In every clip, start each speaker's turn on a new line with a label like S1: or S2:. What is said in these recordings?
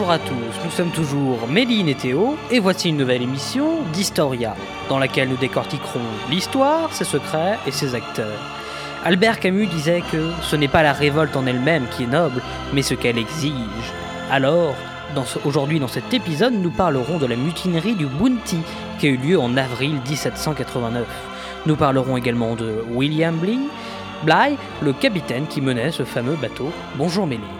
S1: Bonjour à tous, nous sommes toujours Méline et Théo, et voici une nouvelle émission d'Historia, dans laquelle nous décortiquerons l'histoire, ses secrets et ses acteurs. Albert Camus disait que ce n'est pas la révolte en elle-même qui est noble, mais ce qu'elle exige. Alors, aujourd'hui dans cet épisode, nous parlerons de la mutinerie du Bounty qui a eu lieu en avril 1789. Nous parlerons également de William Bligh, Bligh, le capitaine qui menait ce fameux bateau. Bonjour Méline.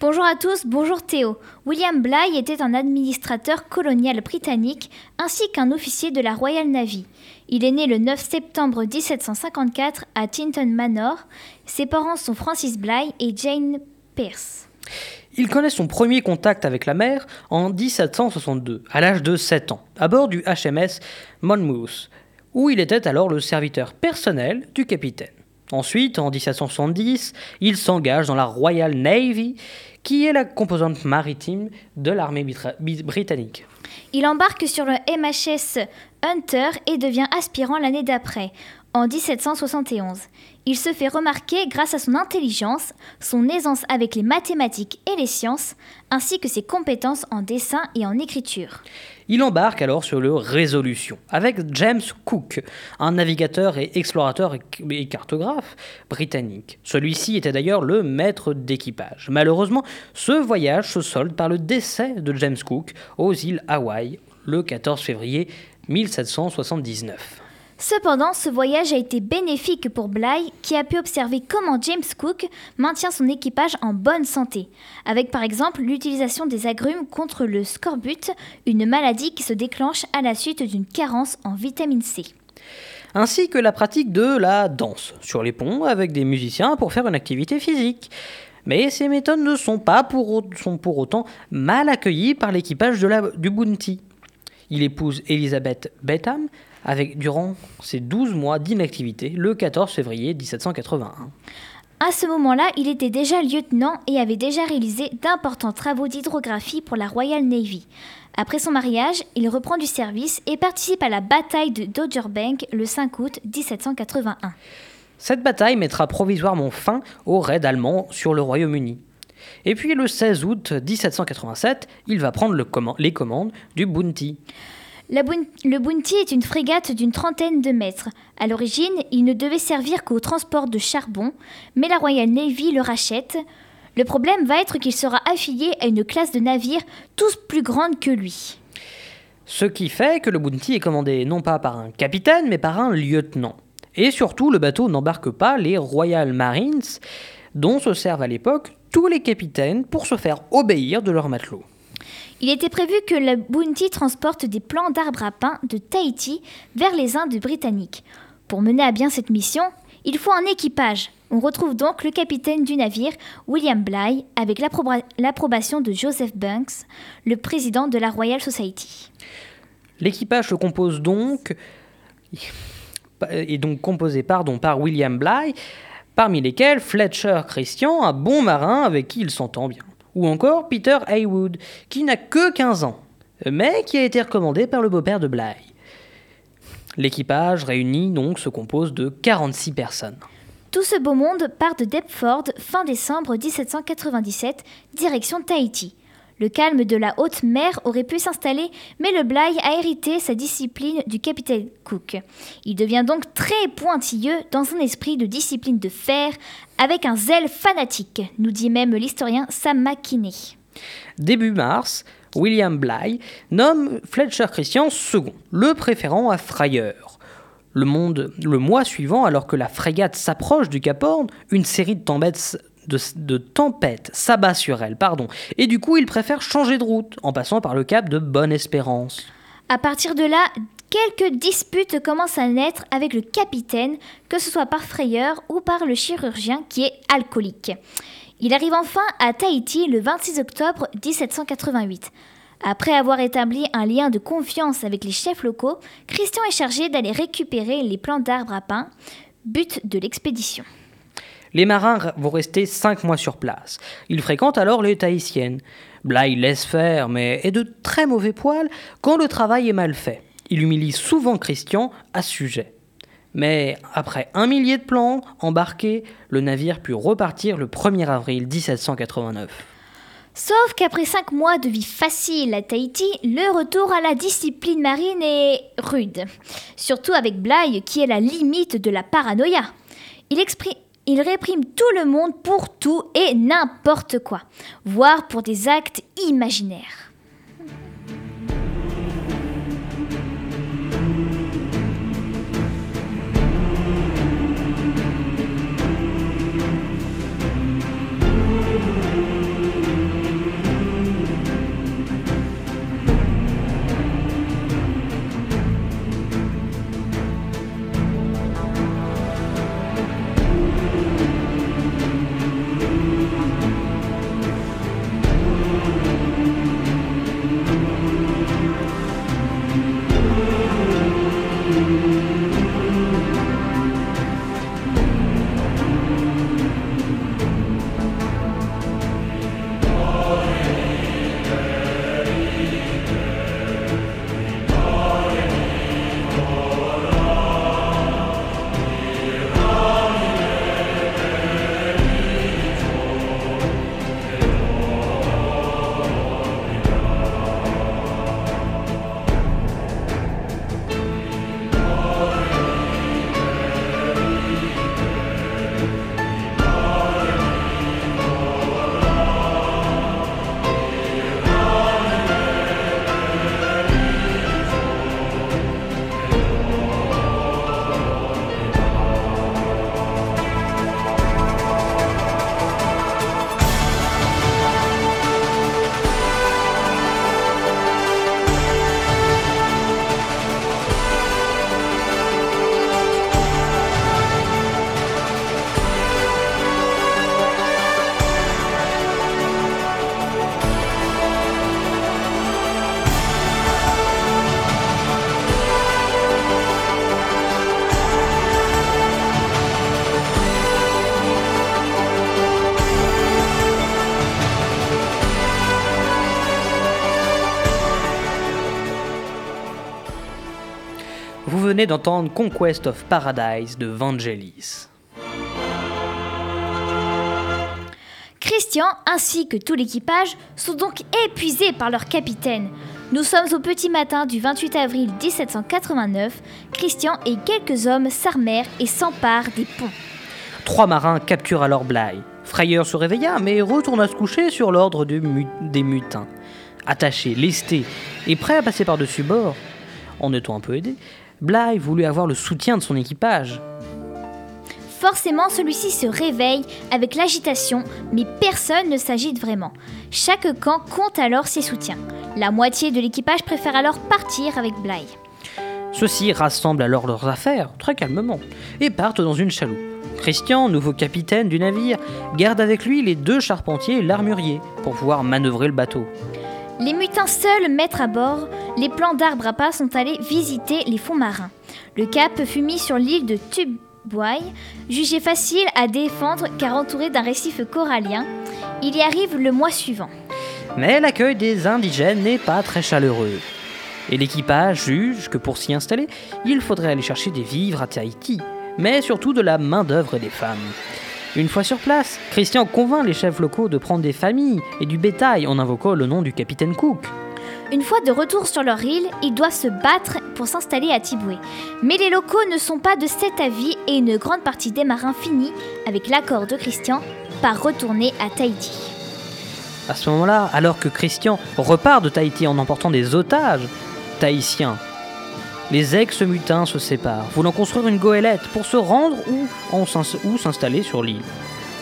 S2: Bonjour à tous, bonjour Théo. William Bligh était un administrateur colonial britannique ainsi qu'un officier de la Royal Navy. Il est né le 9 septembre 1754 à Tinton Manor. Ses parents sont Francis Bligh et Jane Pierce.
S1: Il connaît son premier contact avec la mer en 1762, à l'âge de 7 ans, à bord du HMS Monmouth, où il était alors le serviteur personnel du capitaine. Ensuite, en 1770, il s'engage dans la Royal Navy, qui est la composante maritime de l'armée britannique.
S2: Il embarque sur le MHS Hunter et devient aspirant l'année d'après, en 1771. Il se fait remarquer grâce à son intelligence, son aisance avec les mathématiques et les sciences, ainsi que ses compétences en dessin et en écriture.
S1: Il embarque alors sur le Résolution avec James Cook, un navigateur et explorateur et cartographe britannique. Celui-ci était d'ailleurs le maître d'équipage. Malheureusement, ce voyage se solde par le décès de James Cook aux îles Hawaï le 14 février 1779.
S2: Cependant, ce voyage a été bénéfique pour Bligh, qui a pu observer comment James Cook maintient son équipage en bonne santé, avec par exemple l'utilisation des agrumes contre le scorbut, une maladie qui se déclenche à la suite d'une carence en vitamine C.
S1: Ainsi que la pratique de la danse sur les ponts avec des musiciens pour faire une activité physique. Mais ces méthodes ne sont pas pour autant mal accueillies par l'équipage du Bounty. Il épouse Elizabeth Betham, avec, durant ses 12 mois d'inactivité le 14 février 1781.
S2: À ce moment-là, il était déjà lieutenant et avait déjà réalisé d'importants travaux d'hydrographie pour la Royal Navy. Après son mariage, il reprend du service et participe à la bataille de Dodger Bank le 5 août 1781.
S1: Cette bataille mettra provisoirement fin au raid allemand sur le Royaume-Uni. Et puis le 16 août 1787, il va prendre les commandes du Bounty
S2: le Bounty est une frégate d'une trentaine de mètres. À l'origine, il ne devait servir qu'au transport de charbon, mais la Royal Navy le rachète. Le problème va être qu'il sera affilié à une classe de navires tous plus grande que lui.
S1: Ce qui fait que le Bounty est commandé non pas par un capitaine, mais par un lieutenant. Et surtout, le bateau n'embarque pas les Royal Marines, dont se servent à l'époque tous les capitaines pour se faire obéir de leurs matelots.
S2: Il était prévu que le Bounty transporte des plants d'arbres à pain de Tahiti vers les Indes britanniques. Pour mener à bien cette mission, il faut un équipage. On retrouve donc le capitaine du navire, William Bligh, avec l'approbation de Joseph Banks, le président de la Royal Society.
S1: L'équipage se compose donc est donc composé par William Bligh, parmi lesquels Fletcher Christian, un bon marin avec qui il s'entend bien ou encore Peter Haywood, qui n'a que 15 ans, mais qui a été recommandé par le beau-père de Bligh. L'équipage réuni donc se compose de 46 personnes.
S2: Tout ce beau monde part de Deptford fin décembre 1797, direction Tahiti. Le calme de la haute mer aurait pu s'installer, mais le Bligh a hérité sa discipline du capitaine Cook. Il devient donc très pointilleux dans un esprit de discipline de fer, avec un zèle fanatique, nous dit même l'historien Sam McKinney.
S1: Début mars, William Bligh nomme Fletcher Christian second, le préférant à Frayeur. Le, le mois suivant, alors que la frégate s'approche du Cap Horn, une série de tempêtes de, tempête s'abat sur elle, pardon, et du coup il préfère changer de route en passant par le cap de Bonne-Espérance.
S2: À partir de là, quelques disputes commencent à naître avec le capitaine, que ce soit par frayeur ou par le chirurgien qui est alcoolique. Il arrive enfin à Tahiti le 26 octobre 1788. Après avoir établi un lien de confiance avec les chefs locaux, Christian est chargé d'aller récupérer les plants d'arbres à pain, but de l'expédition.
S1: Les marins vont rester cinq mois sur place. Ils fréquentent alors les Tahitiennes. Bligh laisse faire, mais est de très mauvais poil quand le travail est mal fait. Il humilie souvent Christian à sujet. Mais après un millier de plans embarqués, le navire put repartir le 1er avril 1789.
S2: Sauf qu'après cinq mois de vie facile à Tahiti, le retour à la discipline marine est rude. Surtout avec Bligh qui est la limite de la paranoïa. Il, il réprime tout le monde pour tout et n'importe quoi, voire pour des actes imaginaires.
S1: Venez d'entendre Conquest of Paradise de Vangelis.
S2: Christian ainsi que tout l'équipage sont donc épuisés par leur capitaine. Nous sommes au petit matin du 28 avril 1789. Christian et quelques hommes s'armèrent et s'emparent des ponts.
S1: Trois marins capturent alors Bligh. Frayeur se réveilla, mais retourna se coucher sur l'ordre des mutins. Attaché, lesté et prêt à passer par-dessus bord, en étant un peu aidé, Bly voulut avoir le soutien de son équipage.
S2: Forcément, celui-ci se réveille avec l'agitation, mais personne ne s'agite vraiment. Chaque camp compte alors ses soutiens. La moitié de l'équipage préfère alors partir avec Bly.
S1: Ceux-ci rassemblent alors leurs affaires, très calmement, et partent dans une chaloupe. Christian, nouveau capitaine du navire, garde avec lui les deux charpentiers et l'armurier pour pouvoir manœuvrer le bateau.
S2: Les mutins seuls mettre à bord, les plans d'arbres à pas sont allés visiter les fonds marins. Le cap fut mis sur l'île de Tubuai, jugé facile à défendre car entouré d'un récif corallien. Il y arrive le mois suivant.
S1: Mais l'accueil des indigènes n'est pas très chaleureux. Et l'équipage juge que pour s'y installer, il faudrait aller chercher des vivres à Tahiti, mais surtout de la main-d'œuvre des femmes. Une fois sur place, Christian convainc les chefs locaux de prendre des familles et du bétail en invoquant le nom du capitaine Cook.
S2: Une fois de retour sur leur île, ils doivent se battre pour s'installer à Tiboué. Mais les locaux ne sont pas de cet avis et une grande partie des marins finit, avec l'accord de Christian, par retourner à Tahiti.
S1: À ce moment-là, alors que Christian repart de Tahiti en emportant des otages tahitiens, les ex-mutins se séparent, voulant construire une goélette pour se rendre ou, s'installer sur l'île.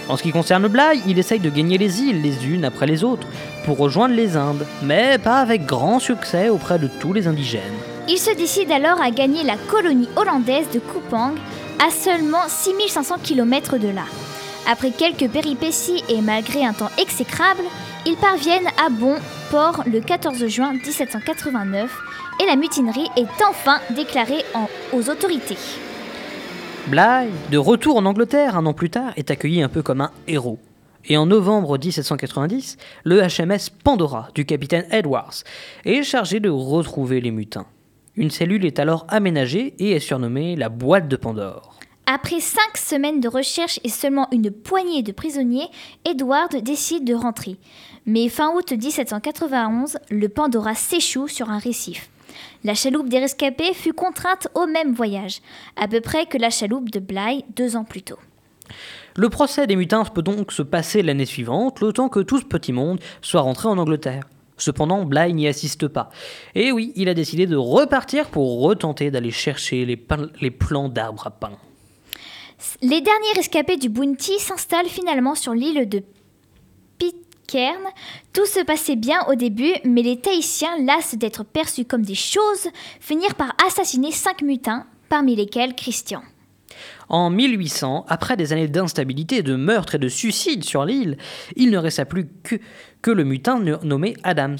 S1: En ce qui concerne Bligh, il essaye de gagner les îles les unes après les autres pour rejoindre les Indes, mais pas avec grand succès auprès de tous les indigènes.
S2: Il se décide alors à gagner la colonie hollandaise de Kupang, à seulement 6500 km de là. Après quelques péripéties et malgré un temps exécrable, ils parviennent à bon port le 14 juin 1789 et la mutinerie est enfin déclarée aux autorités.
S1: Bligh, de retour en Angleterre un an plus tard, est accueilli un peu comme un héros. Et en novembre 1790, le HMS Pandora du capitaine Edwards est chargé de retrouver les mutins. Une cellule est alors aménagée et est surnommée la boîte de Pandore.
S2: Après cinq semaines de recherche et seulement une poignée de prisonniers, Edward décide de rentrer. Mais fin août 1791, le Pandora s'échoue sur un récif. La chaloupe des rescapés fut contrainte au même voyage, à peu près que la chaloupe de Bligh deux ans plus tôt.
S1: Le procès des mutins peut donc se passer l'année suivante, le temps que tout ce petit monde soit rentré en Angleterre. Cependant, Bligh n'y assiste pas. Et oui, il a décidé de repartir pour retenter d'aller chercher les, les plants d'arbres à pain.
S2: Les derniers rescapés du Bounty s'installent finalement sur l'île de Pitcairn. Tout se passait bien au début, mais les Tahitiens, las d'être perçus comme des choses, finirent par assassiner cinq mutins, parmi lesquels Christian.
S1: En 1800, après des années d'instabilité, de meurtres et de suicides sur l'île, il ne resta plus que, que le mutin nommé Adams,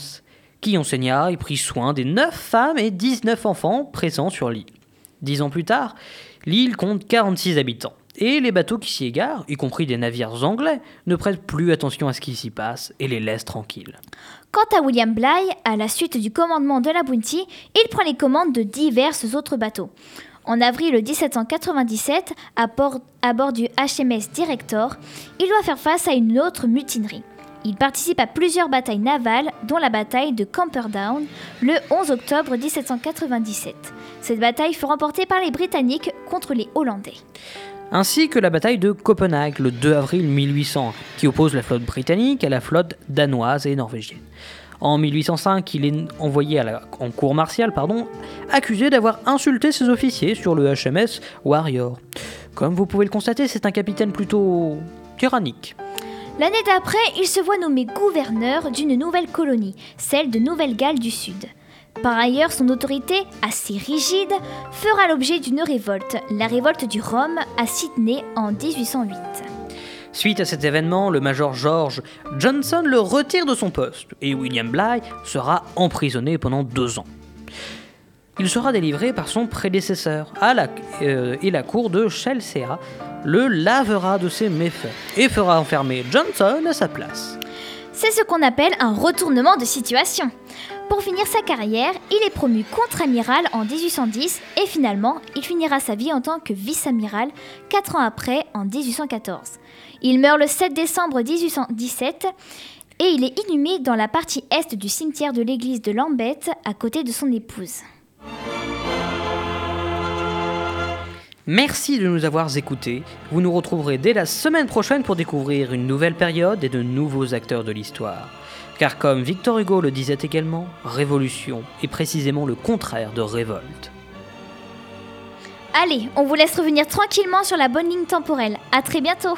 S1: qui enseigna et prit soin des 9 femmes et 19 enfants présents sur l'île. Dix ans plus tard, l'île compte 46 habitants. Et les bateaux qui s'y égarent, y compris des navires anglais, ne prêtent plus attention à ce qui s'y passe et les laissent tranquilles.
S2: Quant à William Bligh, à la suite du commandement de la Bounty, il prend les commandes de divers autres bateaux. En avril 1797, à bord, à bord du HMS Director, il doit faire face à une autre mutinerie. Il participe à plusieurs batailles navales, dont la bataille de Camperdown le 11 octobre 1797. Cette bataille fut remportée par les Britanniques contre les Hollandais.
S1: Ainsi que la bataille de Copenhague le 2 avril 1800, qui oppose la flotte britannique à la flotte danoise et norvégienne. En 1805, il est envoyé en cour martiale, pardon, accusé d'avoir insulté ses officiers sur le HMS Warrior. Comme vous pouvez le constater, c'est un capitaine plutôt tyrannique.
S2: L'année d'après, il se voit nommé gouverneur d'une nouvelle colonie, celle de Nouvelle-Galles du Sud. Par ailleurs, son autorité, assez rigide, fera l'objet d'une révolte, la révolte du Rhum à Sydney en 1808.
S1: Suite à cet événement, le major George Johnson le retire de son poste et William Bligh sera emprisonné pendant deux ans. Il sera délivré par son prédécesseur euh, et la cour de Chelsea le lavera de ses méfaits et fera enfermer Johnson à sa place.
S2: C'est ce qu'on appelle un retournement de situation. Pour finir sa carrière, il est promu contre-amiral en 1810 et finalement, il finira sa vie en tant que vice-amiral 4 ans après, en 1814. Il meurt le 7 décembre 1817 et il est inhumé dans la partie est du cimetière de l'église de Lambeth à côté de son épouse.
S1: Merci de nous avoir écoutés. Vous nous retrouverez dès la semaine prochaine pour découvrir une nouvelle période et de nouveaux acteurs de l'histoire. Car comme Victor Hugo le disait également, révolution est précisément le contraire de révolte.
S2: Allez, on vous laisse revenir tranquillement sur la bonne ligne temporelle. À très bientôt